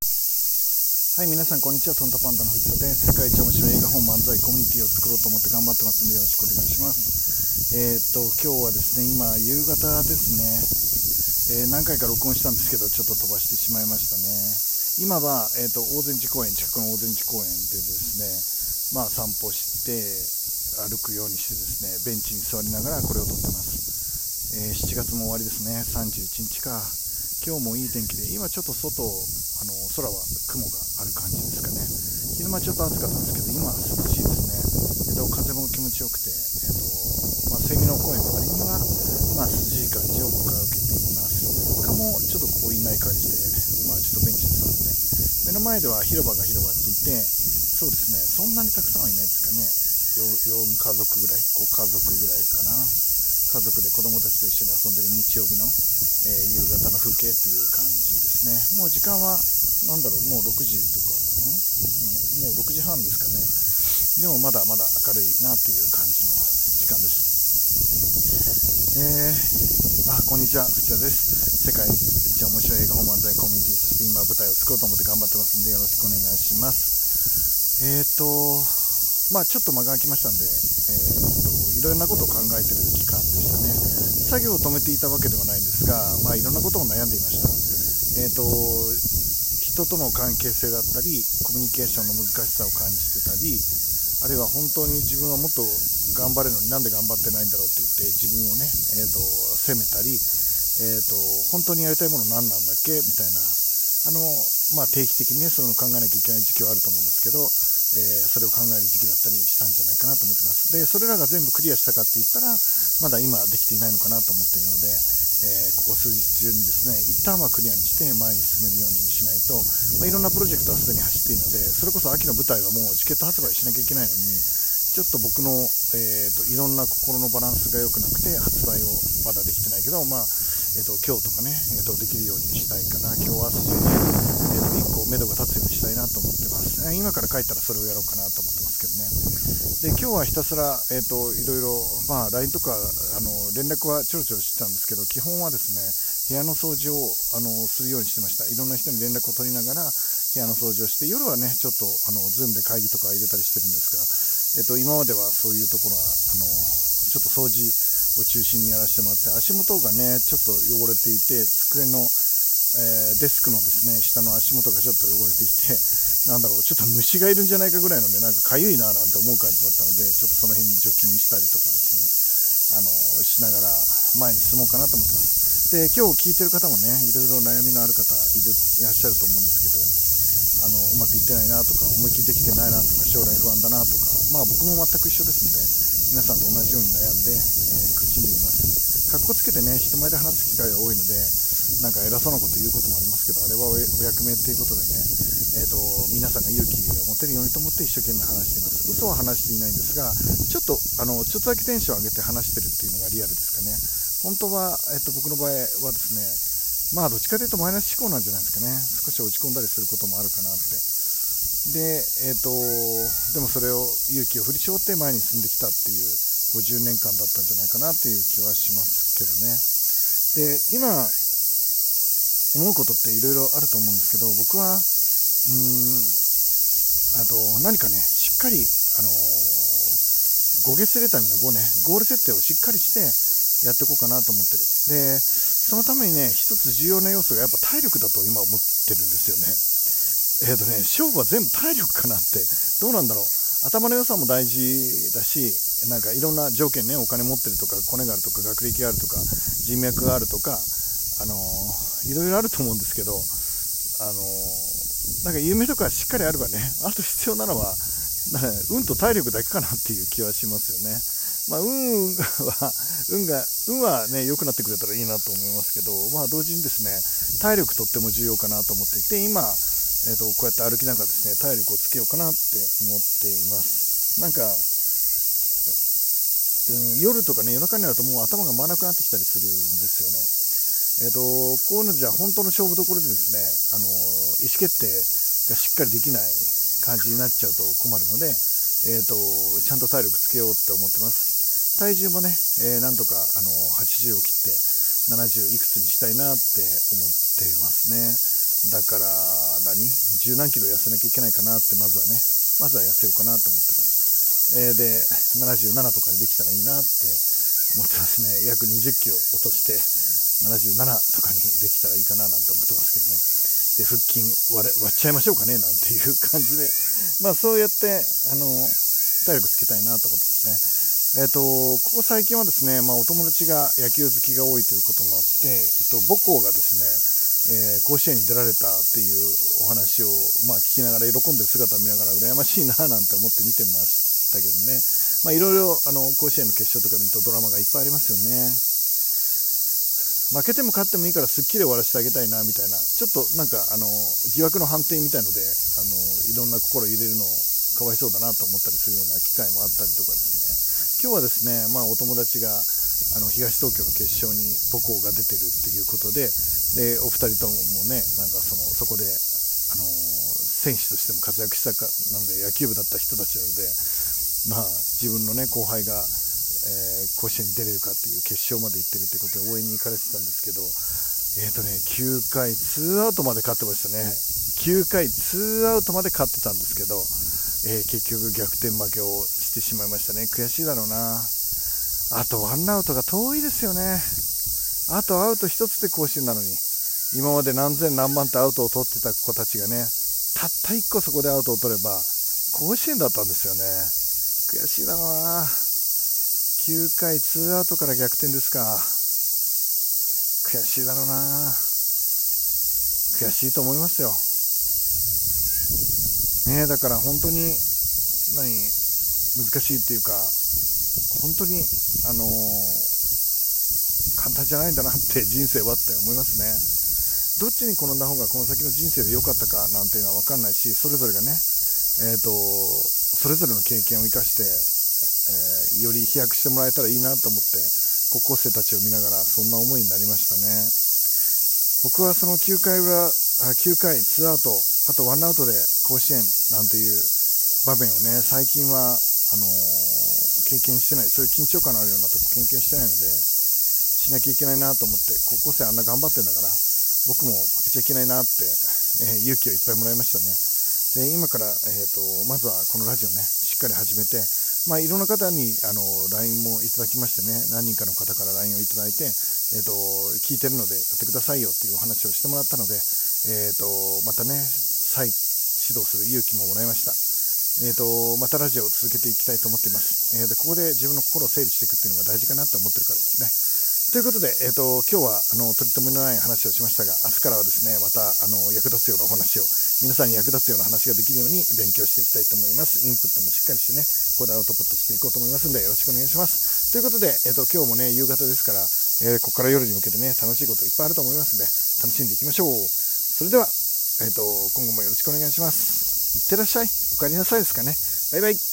はい、皆さんこんにちは。トンタパンダの藤田です。世界一面白い映画本漫才コミュニティを作ろうと思って頑張ってますのでよろしくお願いします。えーっと今日はですね、今夕方ですね。えー何回か録音したんですけど、ちょっと飛ばしてしまいましたね。今はえーっと大善寺公園近くの大善寺公園でですね、まあ散歩して歩くようにしてですね、ベンチに座りながらこれを撮ってます。えー7月も終わりですね。31日か。今日もいい天気で、今ちょっと外、あの空は雲がある感じですかね。昼間ちょっと暑かったんですけど、今は涼しいですね。えっと、風も気持ちよくて、えっと、まあ、セミの声の割には、まあ、涼しい感じを僕は受けています。蚊もちょっとここいない感じで、まあ、ちょっとベンチに座って、目の前では広場が広がっていて、そうですね、そんなにたくさんはいないですかね。4家族ぐらい、5家族ぐらいかな。家族で子供たちと一緒に遊んでる日曜日の、えー夕方の風景っていう感じですね。もう時間は、なんだろう、もう6時とか、うん？もう6時半ですかね。でもまだまだ明るいなっていう感じの時間です。えー、あ、こんにちは、藤田です。世界一面白い映画本漫才コミュニティ、そして今舞台を作ろうと思って頑張ってますんで、よろしくお願いします。えーと、まあちょっと間が空きましたんで、えーと、いろんなことを考えてる期間でしたね。作業を止めていたわけではないんですが、まあいろんなことを悩んでいました。えーと、人との関係性だったり、コミュニケーションの難しさを感じてたり、あるいは本当に自分はもっと頑張れるのになんで頑張ってないんだろうって言って自分をね、えーと責めたり、えーと本当にやりたいもの何なんだっけ？みたいなあの、まあ、定期的にねそういうのを考えなきゃいけない時期はあると思うんですけど、えーそれを考える時期だったりしたんじゃないかなと思ってます。でそれらが全部クリアしたかって言ったらまだ今できていないのかなと思っているので、えーここ数日中にですね一旦はクリアにして前に進めるようにしないと、まあ、いろんなプロジェクトはすでに走っているのでそれこそ秋の舞台はもうチケット発売しなきゃいけないのにちょっと僕の、えー、といろんな心のバランスが良くなくて発売をまだできてないけど、まあえー、と今日とかね、えー、とできるようにしたいかな今日は明日中に、えー、と1個目処が立つようにしたいなと思ってます、今から帰ったらそれをやろうかなと思ってますけどね。で今日はひたすら、えー、といろいろ、まあ、LINE とかあの連絡はちょろちょろしてたんですけど基本はですね部屋の掃除をあのするようにしてました。いろんな人に連絡を取りながら部屋の掃除をして夜はねちょっとあの Zoom で会議とか入れたりしてるんですがえっと、今まではそういうところはあのちょっと掃除を中心にやらせてもらって足元がねちょっと汚れていて机の、えーデスクのですね下の足元がちょっと汚れていてなんだろうちょっと虫がいるんじゃないかぐらいのねなんか痒いななんて思う感じだったのでちょっとその辺に除菌したりとかですねあのしながら前に進もうかなと思ってます。で今日聞いてる方もねいろいろ悩みのある方いるいらっしゃると思うんですけどあのうまくいってないなとか思いっきりできてないなとか将来不安だなとかまあ僕も全く一緒ですんで皆さんと同じように悩んで、えー苦しんでいます。かっこつけてね人前で話す機会が多いのでなんか偉そうなこと言うこともありますけどあれはお役目っていうことでね、えー、と皆さんが勇気を持てるようにと思って一生懸命話しています。嘘は話していないんですがちょっとあのちょっとだけテンションを上げて話してるっていうのがリアルですかね。本当は、えー、と僕の場合はですねまあどっちかというとマイナス思考なんじゃないですかね。少し落ち込んだりすることもあるかなって。でえっ、とでもそれを勇気を振り絞って前に進んできたっていう50年間だったんじゃないかなっていう気はしますけどね。で今思うことっていろいろあると思うんですけど僕はうーんあと何かねしっかりあの5月レタミの5ねゴール設定をしっかりしてやっていこうかなと思ってる。でそのためにね一つ重要な要素がやっぱ体力だと今思ってるんですよね。えーとね、勝負は全部体力かなって、どうなんだろう、頭の良さも大事だし、なんかいろんな条件ね、お金持ってるとか、コネがあるとか、学歴があるとか、人脈があるとか、あのいろいろあると思うんですけど、あのなんか夢とかしっかりあればね、あと必要なのは、運と体力だけかなっていう気はしますよね。まあ、運は、運が、運はね、良くなってくれたらいいなと思いますけど、まあ、同時にですね、体力とっても重要かなと思っていて、今、えー、とこうやって歩きながらですね体力をつけようかなって思っていますなんか、うん、夜とかね夜中になるともう頭が回らなくなってきたりするんですよねえー、とこういうのじゃ本当の勝負どころでですねあの意思決定がしっかりできない感じになっちゃうと困るので、えー、とちゃんと体力つけようって思ってます。体重もね、えーなんとかあの80を切って70いくつにしたいなって思っていますね。だから何？十何キロ痩せなきゃいけないかなってまずはね。まずは痩せようかなと思ってます、えー、で77とかにできたらいいなって思ってますね。約20キロ落として77とかにできたらいいかななんて思ってますけどね。で腹筋割れ割っちゃいましょうかねなんていう感じで。まあそうやってあの体力つけたいなと思ってますね。えーと、ここ最近はですね、まあ、お友達が野球好きが多いということもあって、えっと、母校がですねえー、甲子園に出られたっていうお話を、まあ、聞きながら喜んでる姿を見ながら羨ましいななんて思って見てましたけどね、まあ、いろいろあの甲子園の決勝とか見るとドラマがいっぱいありますよね。負けても勝ってもいいからすっきり終わらせてあげたいなみたいなちょっとなんかあの疑惑の判定みたいのであのいろんな心入れるのかわいそうだなと思ったりするような機会もあったりとかですね。今日はですね、まあ、お友達があの東東京の決勝に母校が出てるっていうことででお二人ともねなんかそのそこで、あの選手としても活躍したかなので野球部だった人たちなので、まあ、自分の、ね、後輩が、えー、甲子園に出れるかっていう決勝まで行ってるってことで応援に行かれてたんですけど、えーとね、9回ツーアウトまで勝ってましたね。9回ツーアウトまで勝ってたんですけど、えー、結局逆転負けをしてしまいましたね。悔しいだろうな。あとワンアウトが遠いですよね。あとアウト1つで甲子園なのに。今まで何千何万ってアウトを取ってた子たちがねたった1個そこでアウトを取れば甲子園だったんですよね。悔しいだろうな。9回ツーアウトから逆転ですか。悔しいだろうな。悔しいと思いますよ。ねだから本当に何難しいっていうか本当にあのー、簡単じゃないんだなって人生はって思いますね。どっちに転んだ方がこの先の人生で良かったかなんていうのは分かんないしそれぞれがね、えーと、それぞれの経験を生かして、ー、より飛躍してもらえたらいいなと思って高校生たちを見ながらそんな思いになりましたね。僕はその9回裏9回ツーアウトあとワンアウトで甲子園なんていう場面をね最近はあの経験してないそういう緊張感のあるようなとこ経験してないのでしなきゃいけないなと思って高校生あんな頑張ってんだから僕も負けちゃいけないなって、えー、勇気をいっぱいもらいましたね。で今から、えーと、まずはこのラジオねしっかり始めて、まあ、いろんな方にあの LINE もいただきましてね何人かの方から LINE をいただいて、えーと、聞いてるのでやってくださいよっていうお話をしてもらったので、えーとまたね再指導する勇気ももらいました。えーと、またラジオを続けていきたいと思っています、えー、でここで自分の心を整理していくっていうのが大事かなと思ってるからですね。ということで、えーと、今日はあの取り留めのない話をしましたが明日からはですねまたあの役立つようなお話を皆さんに役立つような話ができるように勉強していきたいと思いますインプットもしっかりしてねここでアウトプットしていこうと思いますのでよろしくお願いしますということで、えーと、今日もね夕方ですから、えー、ここから夜に向けてね楽しいこといっぱいあると思いますので楽しんでいきましょうそれでは、えー、と今後もよろしくお願いしますいってらっしゃい。お帰りなさいですかね。バイバイ。